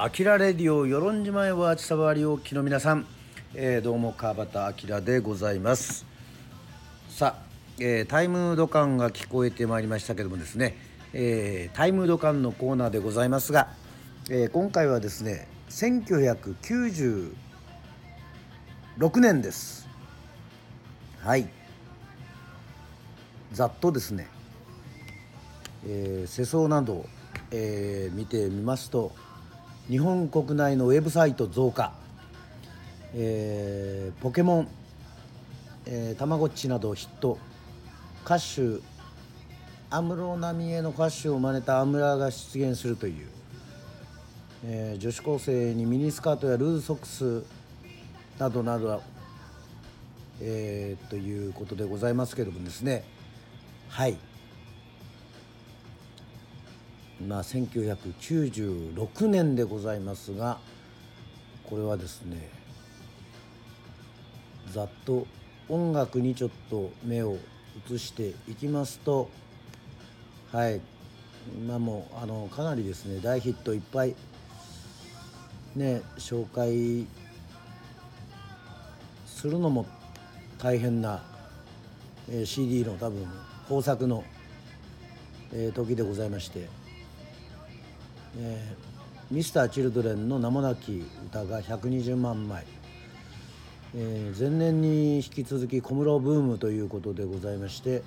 アキラレディオ与論島へはちさわりおきの皆さん、えー、どうも川端明でございます。さあ、えー、タイムドカンが聞こえてまいりましたけどもですね、えー、タイムドカンのコーナーでございますが、えー、今回はですね1996年です。はい。ざっとですね、えー、世相など、えー、見てみますと日本国内のウェブサイト増加、えー、ポケモン、えー、たまごっちなどヒット。歌手安室奈美恵の歌手を真似たアムラが出現するという、えー、女子高生にミニスカートやルーズソックスなどなど、えー、ということでございますけれどもですね。はい。まあ、1996年でございますがこれはですねざっと音楽にちょっと目を移していきますとはい今もあのかなりですね大ヒットいっぱいね紹介するのも大変な、えー、CD の多分豊作の、えー、時でございましてえー、ミスター・チルドレンの名もなき歌が120万枚、えー、前年に引き続き小室ブームということでございまして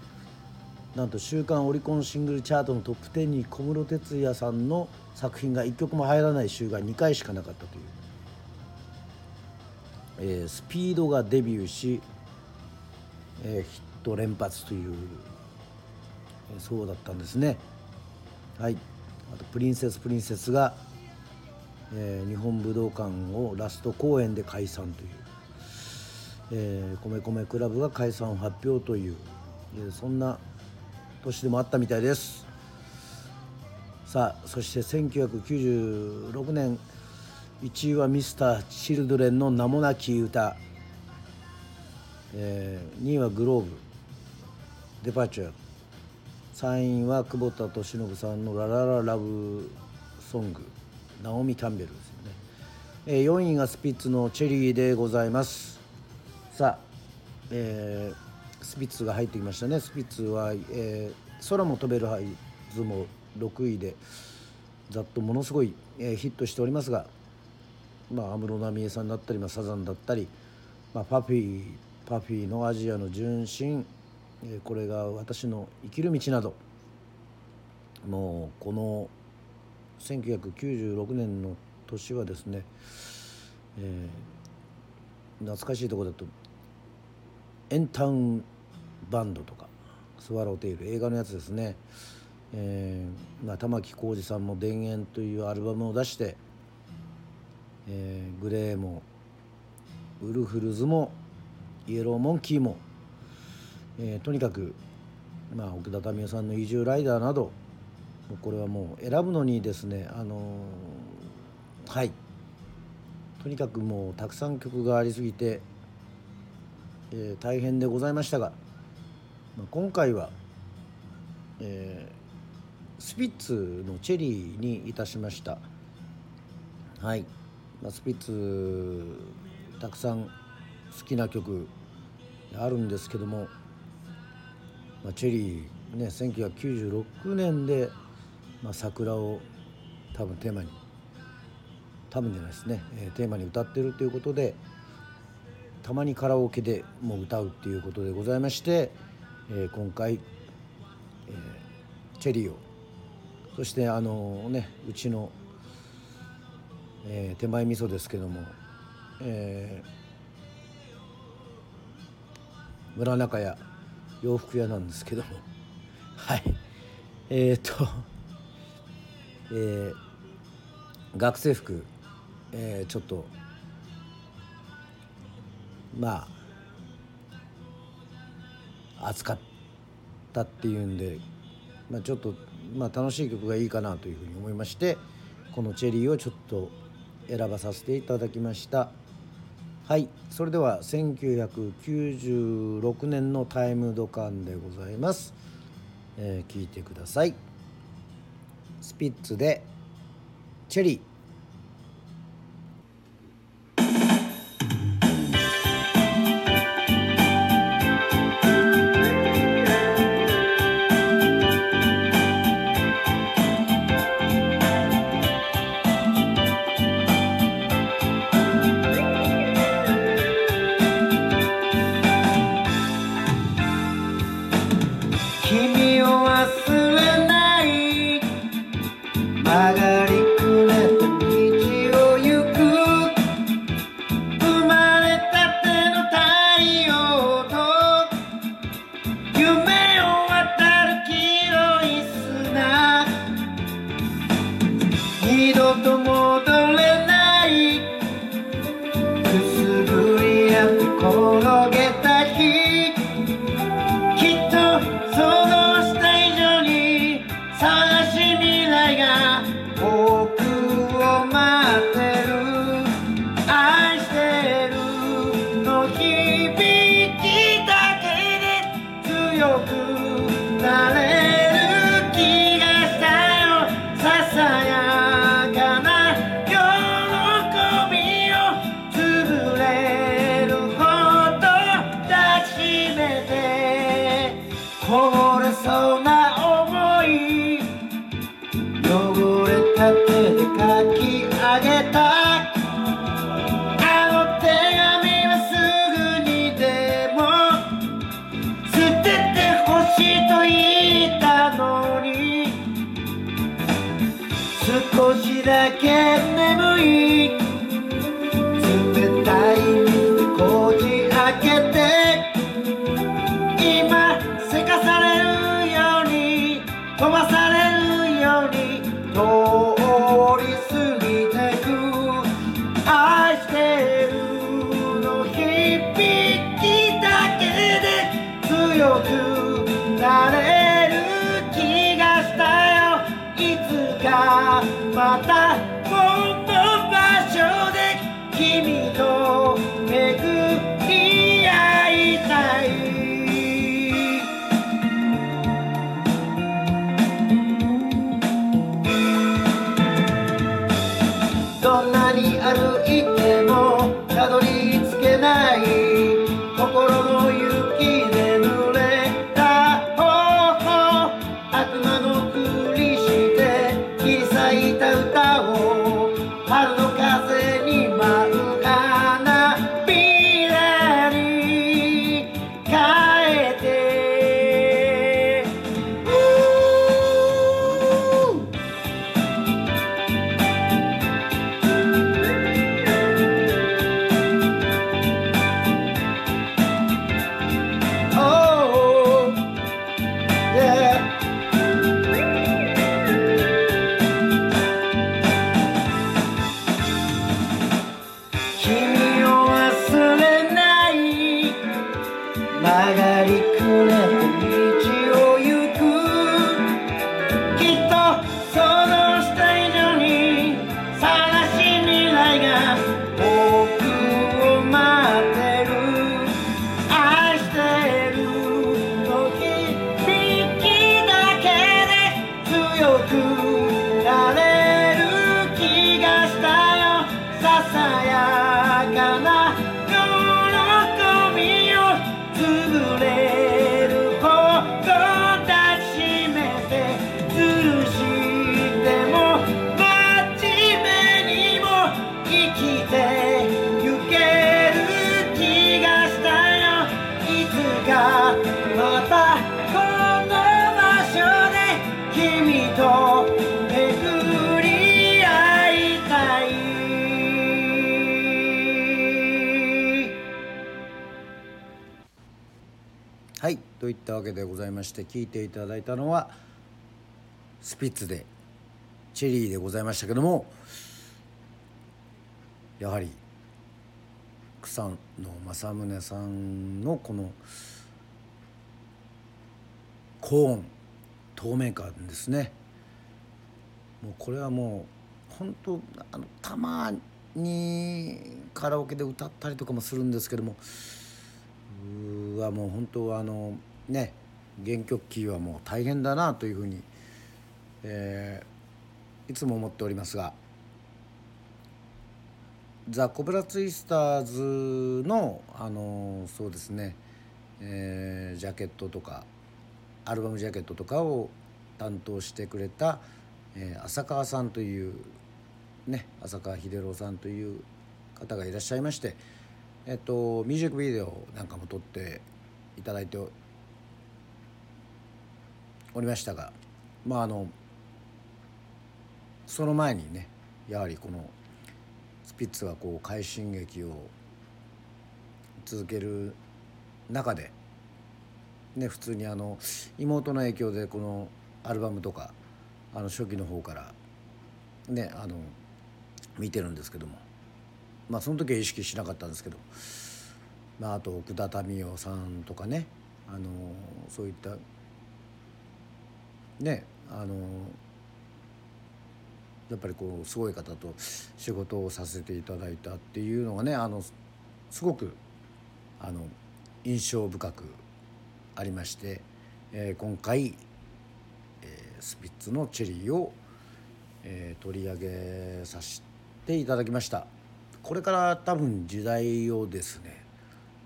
なんと週刊オリコンシングルチャートのトップ10に小室哲哉さんの作品が1曲も入らない週が2回しかなかったという、えー、スピードがデビューし、えー、ヒット連発という、えー、そうだったんですね。はい。あとプリンセスプリンセスが、えー、日本武道館をラスト公演で解散という、えー、米米クラブが解散を発表という、えー、そんな年でもあったみたいです。さあそして1996年1位はミスター・チルドレンの名もなき歌、えー、2位はグローブデパーチャー3位は久保田利伸さんの「ララララブソング」ナオミ・キャンベルですよね、えー、4位がスピッツの「チェリー」でございます。さあ、えー、スピッツが入ってきましたね。スピッツは、えー、空も飛べるはずも6位でざっとものすごい、えー、ヒットしておりますがまあ安室奈美恵さんだったり、まあ、サザンだったり、まあ、パフィーパフィーの「アジアの純真」これが私の生きる道など。もうこの1996年の年はですね、えー、懐かしいとこだとエンタウンバンドとかスワローテイル映画のやつですね、えーまあ、玉置浩二さんも「田園」というアルバムを出して、えー、グレーもウルフルズもイエローモンキーもえー、とにかく、まあ、奥田民生さんの「移住ライダー」などこれはもう選ぶのにですねあのー、はい。とにかくもうたくさん曲がありすぎて、えー、大変でございましたが、まあ、今回は、えー、スピッツの「チェリー」にいたしました。はい、まあ、スピッツたくさん好きな曲あるんですけどもまあ、チェリーね1996年で、まあ、桜を多分テーマに多分じゃないですね、えー、テーマに歌ってるということでたまにカラオケでもう歌うっていうことでございまして、えー、今回、えー、チェリーをそしてあのねうちの、えー、手前味噌ですけども、えー、村中屋洋服屋なんですけども はいえっ、と えー、学生服、えー、ちょっとまあ扱ったっていうんで、まあ、ちょっと、まあ、楽しい曲がいいかなというふうに思いましてこの「チェリー」をちょっと選ばさせていただきました。はい。それでは1996年のタイムドカンでございます、えー、聞いてください。スピッツでチェリー。少しだけ眠いはい。といったわけでございまして聞いていただいたのはスピッツで「チェリー」でございましたけどもやはり草野正宗さんのこの高音透明感ですね。もうこれはもう本当あのたまにカラオケで歌ったりとかもするんですけどもはもう本当あのね原曲キーはもう大変だなというふうに、えーいつも思っておりますがザ・コブラツイスターズのあのそうですね、えージャケットとかアルバムジャケットとかを担当してくれた、えー浅川さんというね浅川秀郎さんという方がいらっしゃいまして、えっと、ミュージックビデオなんかも撮っていただいておりましたがまああのその前にねやはりこのスピッツがこう快進撃を続ける中で、ね、普通にあの妹の影響でこのアルバムとかあの初期の方からねあの見てるんですけどもまあその時は意識しなかったんですけどまあ、あと奥田民生さんとかねあのそういったねあのやっぱりこうすごい方と仕事をさせていただいたっていうのがねあのすごくあの印象深くありまして、えー、今回、えー、スピッツの「チェリーを」えー、取り上げさせていただきました。これから多分時代をですね、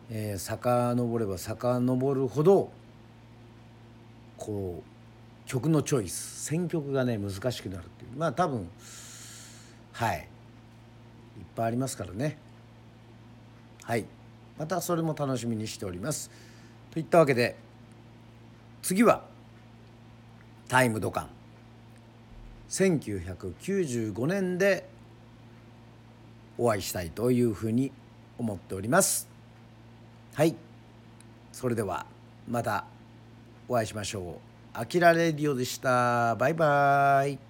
えー、遡れば遡るほどこう曲のチョイス選曲がね難しくなるっていう。まあ多分はい。いっぱいありますからね。はい。またそれも楽しみにしております。といったわけで次はタイムドカン。1995年でお会いしたいというふうに思っております。はい。それではまたお会いしましょう。あきらレディオでした。バイバイ。